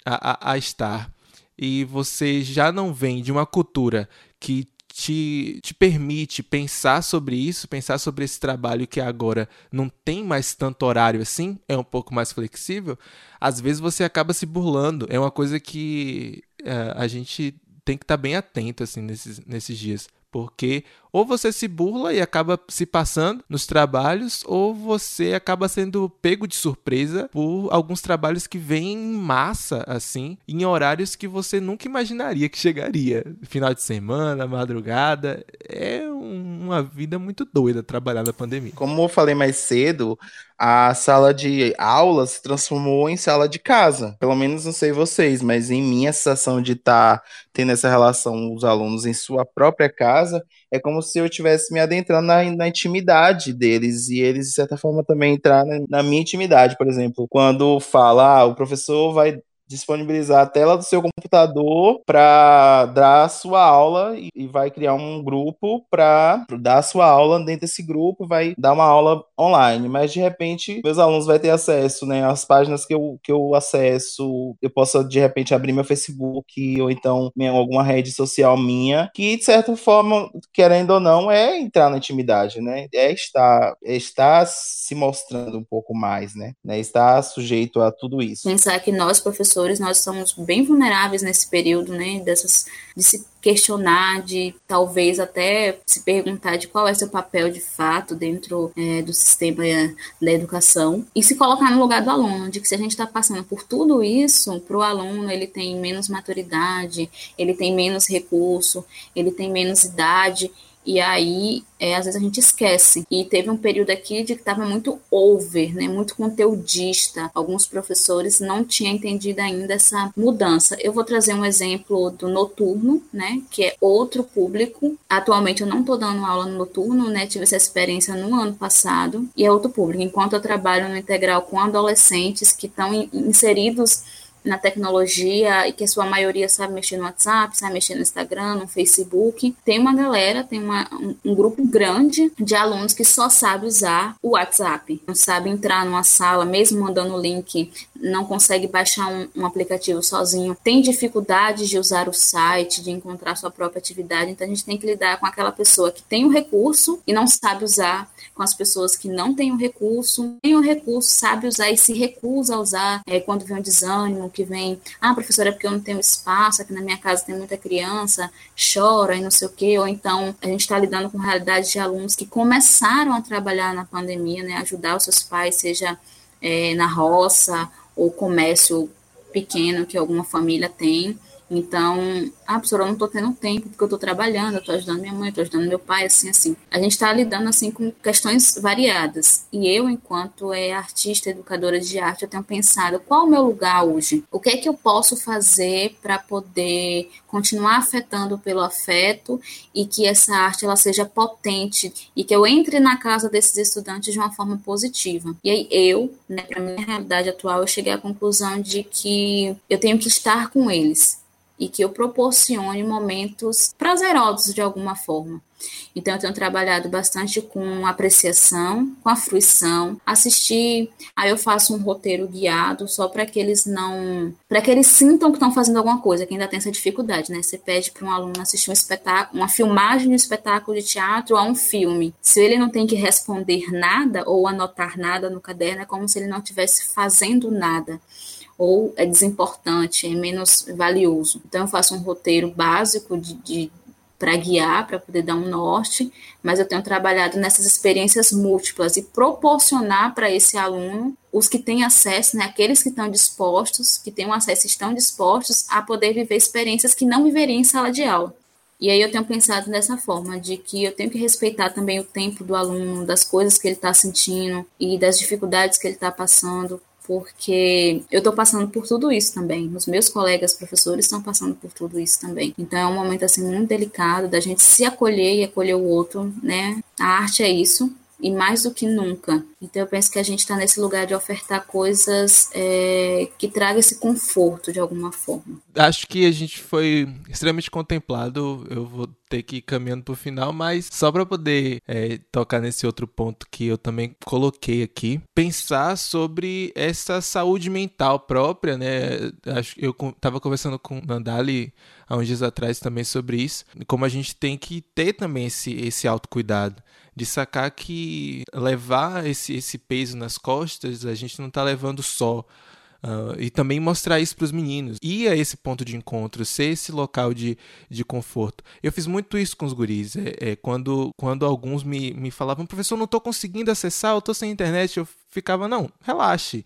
a, a, a, estar e você já não vem de uma cultura que te, te permite pensar sobre isso, pensar sobre esse trabalho que agora não tem mais tanto horário assim, é um pouco mais flexível, às vezes você acaba se burlando. É uma coisa que é, a gente tem que estar tá bem atento assim nesses, nesses dias. Porque ou você se burla e acaba se passando nos trabalhos, ou você acaba sendo pego de surpresa por alguns trabalhos que vêm em massa, assim, em horários que você nunca imaginaria que chegaria. Final de semana, madrugada. É uma vida muito doida trabalhar na pandemia. Como eu falei mais cedo, a sala de aula se transformou em sala de casa. Pelo menos não sei vocês, mas em minha sensação de estar tá tendo essa relação os alunos em sua própria casa, é como se eu estivesse me adentrando na, na, intimidade deles e eles, de certa forma, também entrar na, na minha intimidade, por exemplo. Quando fala, ah, o professor vai disponibilizar a tela do seu computador para dar a sua aula e vai criar um grupo para dar a sua aula. Dentro desse grupo, vai dar uma aula online, mas de repente meus alunos vão ter acesso, né, às páginas que eu, que eu acesso, eu posso de repente abrir meu Facebook ou então minha, alguma rede social minha, que de certa forma, querendo ou não, é entrar na intimidade, né, é estar, é estar se mostrando um pouco mais, né, né estar sujeito a tudo isso. Pensar que nós, professores professores, nós somos bem vulneráveis nesse período, né, dessas, de se questionar, de talvez até se perguntar de qual é seu papel de fato dentro é, do sistema da educação e se colocar no lugar do aluno, de que se a gente está passando por tudo isso, para o aluno ele tem menos maturidade, ele tem menos recurso, ele tem menos idade e aí, é, às vezes a gente esquece. E teve um período aqui de que estava muito over, né, muito conteudista. Alguns professores não tinham entendido ainda essa mudança. Eu vou trazer um exemplo do noturno, né, que é outro público. Atualmente eu não estou dando aula no noturno, né, tive essa experiência no ano passado, e é outro público. Enquanto eu trabalho no integral com adolescentes que estão inseridos na tecnologia e que a sua maioria sabe mexer no WhatsApp, sabe mexer no Instagram, no Facebook. Tem uma galera, tem uma, um, um, grupo grande de alunos que só sabe usar o WhatsApp, não sabe entrar numa sala, mesmo mandando o link, não consegue baixar um, um aplicativo sozinho, tem dificuldade de usar o site, de encontrar sua própria atividade. Então a gente tem que lidar com aquela pessoa que tem o recurso e não sabe usar, com as pessoas que não têm o recurso, tem o recurso, sabe usar e se recusa a usar é, quando vem um desânimo, que vem, ah, professora, é porque eu não tenho espaço, aqui na minha casa tem muita criança, chora e não sei o quê, ou então a gente está lidando com realidade de alunos que começaram a trabalhar na pandemia, né, ajudar os seus pais, seja é, na roça ou comércio pequeno que alguma família tem, Então, ah, professora, eu não estou tendo tempo porque eu estou trabalhando, estou ajudando minha mãe, estou ajudando meu pai, assim, assim. A gente está lidando, assim, com questões variadas. E eu, enquanto é, artista, educadora de arte, eu tenho pensado qual o meu lugar hoje? O que é que eu posso fazer para poder continuar afetando pelo afeto e que essa arte ela seja potente e que eu entre na casa desses estudantes de uma forma positiva. E aí eu, né, para minha realidade atual, eu cheguei à conclusão de que eu tenho que estar com eles e que eu proporcione momentos prazerosos de alguma forma. Então, eu tenho trabalhado bastante com apreciação, com a fruição, assistir. Aí, eu faço um roteiro guiado só para que eles não. para que eles sintam que estão fazendo alguma coisa, que ainda tem essa dificuldade, né? Você pede para um aluno assistir um espetáculo, uma filmagem de um espetáculo de teatro a um filme. Se ele não tem que responder nada ou anotar nada no caderno, é como se ele não estivesse fazendo nada ou é desimportante, é menos valioso. Então eu faço um roteiro básico de, de para guiar, para poder dar um norte, mas eu tenho trabalhado nessas experiências múltiplas e proporcionar para esse aluno os que têm acesso, né, aqueles que estão dispostos, que têm um acesso estão dispostos a poder viver experiências que não viveriam em sala de aula. E aí eu tenho pensado dessa forma, de que eu tenho que respeitar também o tempo do aluno, das coisas que ele está sentindo e das dificuldades que ele está passando, porque eu estou passando por tudo isso também. Os meus colegas professores estão passando por tudo isso também. Então é um momento assim muito delicado da gente se acolher e acolher o outro, né? A arte é isso e mais do que nunca. Então eu penso que a gente está nesse lugar de ofertar coisas é, que tragam esse conforto de alguma forma. Acho que a gente foi extremamente contemplado. Eu vou ter que ir caminhando para o final, mas só para poder é, tocar nesse outro ponto que eu também coloquei aqui, pensar sobre essa saúde mental própria, né? Acho que eu estava conversando com Nandali há uns dias atrás também sobre isso, como a gente tem que ter também esse, esse autocuidado de sacar que levar esse, esse peso nas costas, a gente não está levando só. Uh, e também mostrar isso para os meninos. Ir a esse ponto de encontro, ser esse local de, de conforto. Eu fiz muito isso com os guris. É, é quando, quando alguns me, me falavam, professor, não estou conseguindo acessar, eu estou sem internet, eu ficava, não, relaxe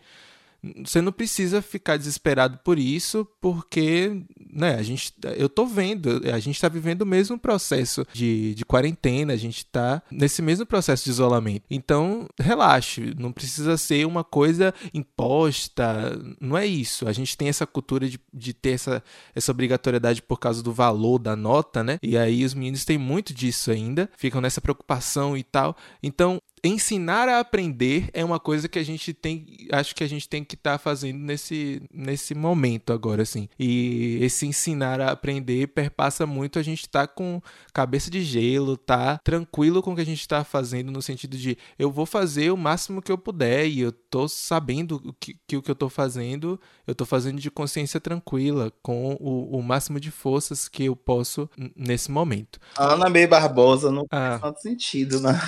você não precisa ficar desesperado por isso, porque né, a gente, eu tô vendo, a gente está vivendo o mesmo processo de, de quarentena, a gente está nesse mesmo processo de isolamento. Então, relaxe, não precisa ser uma coisa imposta, não é isso. A gente tem essa cultura de, de ter essa, essa obrigatoriedade por causa do valor da nota, né? E aí os meninos têm muito disso ainda, ficam nessa preocupação e tal. Então, ensinar a aprender é uma coisa que a gente tem, acho que a gente tem que estar tá fazendo nesse, nesse momento agora, assim. E esse ensinar a aprender perpassa muito a gente estar tá com cabeça de gelo, tá tranquilo com o que a gente está fazendo, no sentido de eu vou fazer o máximo que eu puder e eu tô sabendo que, que o que eu tô fazendo, eu tô fazendo de consciência tranquila, com o, o máximo de forças que eu posso nesse momento. Ana B. Barbosa não ah. faz tanto sentido, né?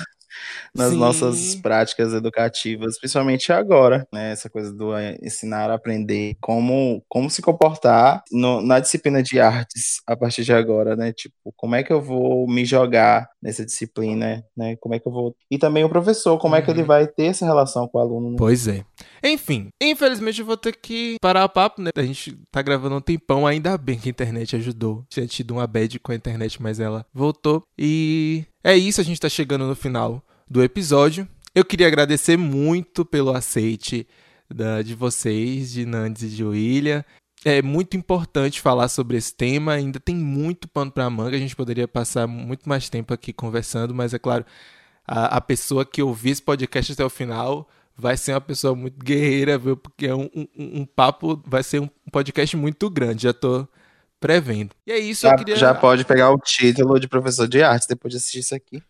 Nas Sim. nossas práticas educativas, principalmente agora, né? Essa coisa do eh, ensinar a aprender como, como se comportar no, na disciplina de artes a partir de agora, né? Tipo, como é que eu vou me jogar nessa disciplina, né? Como é que eu vou. E também o professor, como uhum. é que ele uhum. vai ter essa relação com o aluno, né? Pois é. Enfim, infelizmente eu vou ter que parar o papo, né? A gente tá gravando um tempão, ainda bem que a internet ajudou. Tinha tido uma bad com a internet, mas ela voltou. E é isso, a gente está chegando no final do episódio. Eu queria agradecer muito pelo aceite da, de vocês, de Nandes e de William. É muito importante falar sobre esse tema, ainda tem muito pano para manga, a gente poderia passar muito mais tempo aqui conversando, mas é claro, a, a pessoa que ouvir esse podcast até o final vai ser uma pessoa muito guerreira, viu? Porque é um, um, um papo, vai ser um podcast muito grande, já tô prevendo. E é isso, já, eu queria... Já pode pegar o título de professor de arte depois de assistir isso aqui.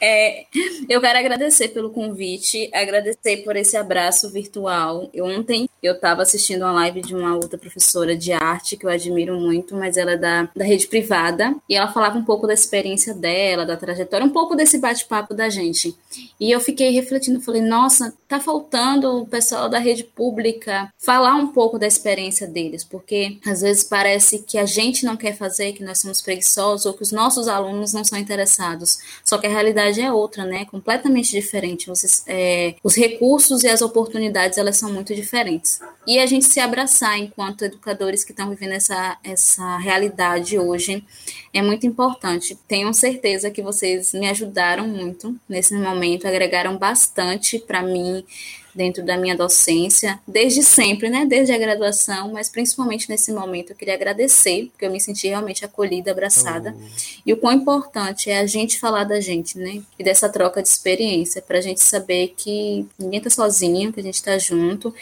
É, eu quero agradecer pelo convite, agradecer por esse abraço virtual. Eu ontem eu estava assistindo uma live de uma outra professora de arte que eu admiro muito, mas ela é da, da rede privada e ela falava um pouco da experiência dela, da trajetória, um pouco desse bate-papo da gente. E eu fiquei refletindo, falei, nossa, tá faltando o pessoal da rede pública falar um pouco da experiência deles, porque às vezes parece que a gente não quer fazer, que nós somos preguiçosos ou que os nossos alunos não são interessados. Só que a realidade é outra, né? Completamente diferente. Vocês, é, os recursos e as oportunidades elas são muito diferentes. E a gente se abraçar enquanto educadores que estão vivendo essa, essa realidade hoje é muito importante. Tenho certeza que vocês me ajudaram muito nesse momento, agregaram bastante para mim dentro da minha docência, desde sempre, né? Desde a graduação, mas principalmente nesse momento eu queria agradecer, porque eu me senti realmente acolhida, abraçada. Oh. E o quão importante é a gente falar da gente, né? E dessa troca de experiência, para a gente saber que ninguém tá sozinho, que a gente tá junto.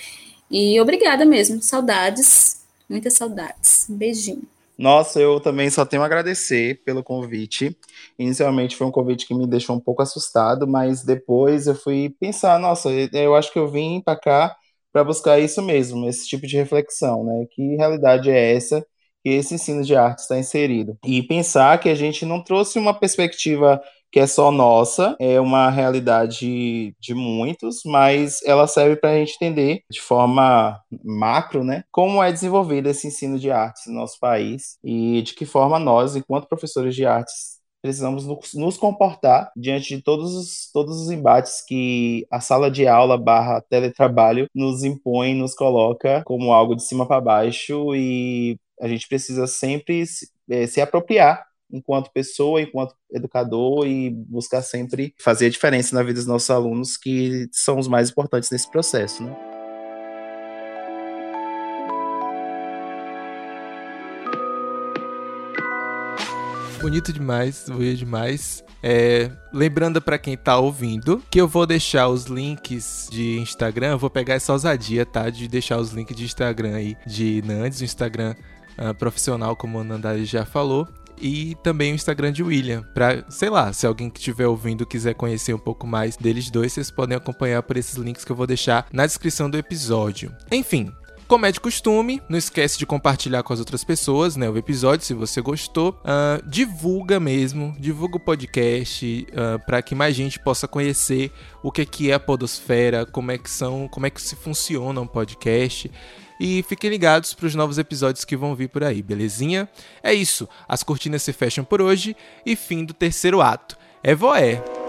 E obrigada mesmo, saudades, muitas saudades. Um beijinho. Nossa, eu também só tenho a agradecer pelo convite. Inicialmente foi um convite que me deixou um pouco assustado, mas depois eu fui pensar, nossa, eu acho que eu vim para cá para buscar isso mesmo, esse tipo de reflexão, né? Que realidade é essa que esse ensino de arte está inserido? E pensar que a gente não trouxe uma perspectiva que é só nossa, é uma realidade de muitos, mas ela serve para a gente entender de forma macro, né, como é desenvolvido esse ensino de artes no nosso país e de que forma nós, enquanto professores de artes, precisamos nos comportar diante de todos os, todos os embates que a sala de aula barra teletrabalho nos impõe, nos coloca como algo de cima para baixo e a gente precisa sempre se, é, se apropriar enquanto pessoa, enquanto educador e buscar sempre fazer a diferença na vida dos nossos alunos, que são os mais importantes nesse processo, né? Bonito demais, bonito demais. É, lembrando para quem tá ouvindo que eu vou deixar os links de Instagram, vou pegar essa ousadia, tá? De deixar os links de Instagram aí de Nandes, o Instagram uh, profissional, como o Nandari já falou, e também o Instagram de William. Pra, sei lá, se alguém que estiver ouvindo quiser conhecer um pouco mais deles dois, vocês podem acompanhar por esses links que eu vou deixar na descrição do episódio. Enfim, como é de costume, não esquece de compartilhar com as outras pessoas, né, o episódio, se você gostou. Uh, divulga mesmo, divulga o podcast uh, ah, para que mais gente possa conhecer o que é, que é a podosfera, como é que são, como é que se funciona um podcast. E fiquem ligados para os novos episódios que vão vir por aí, belezinha? É isso, as cortinas se fecham por hoje e fim do terceiro ato. É voé!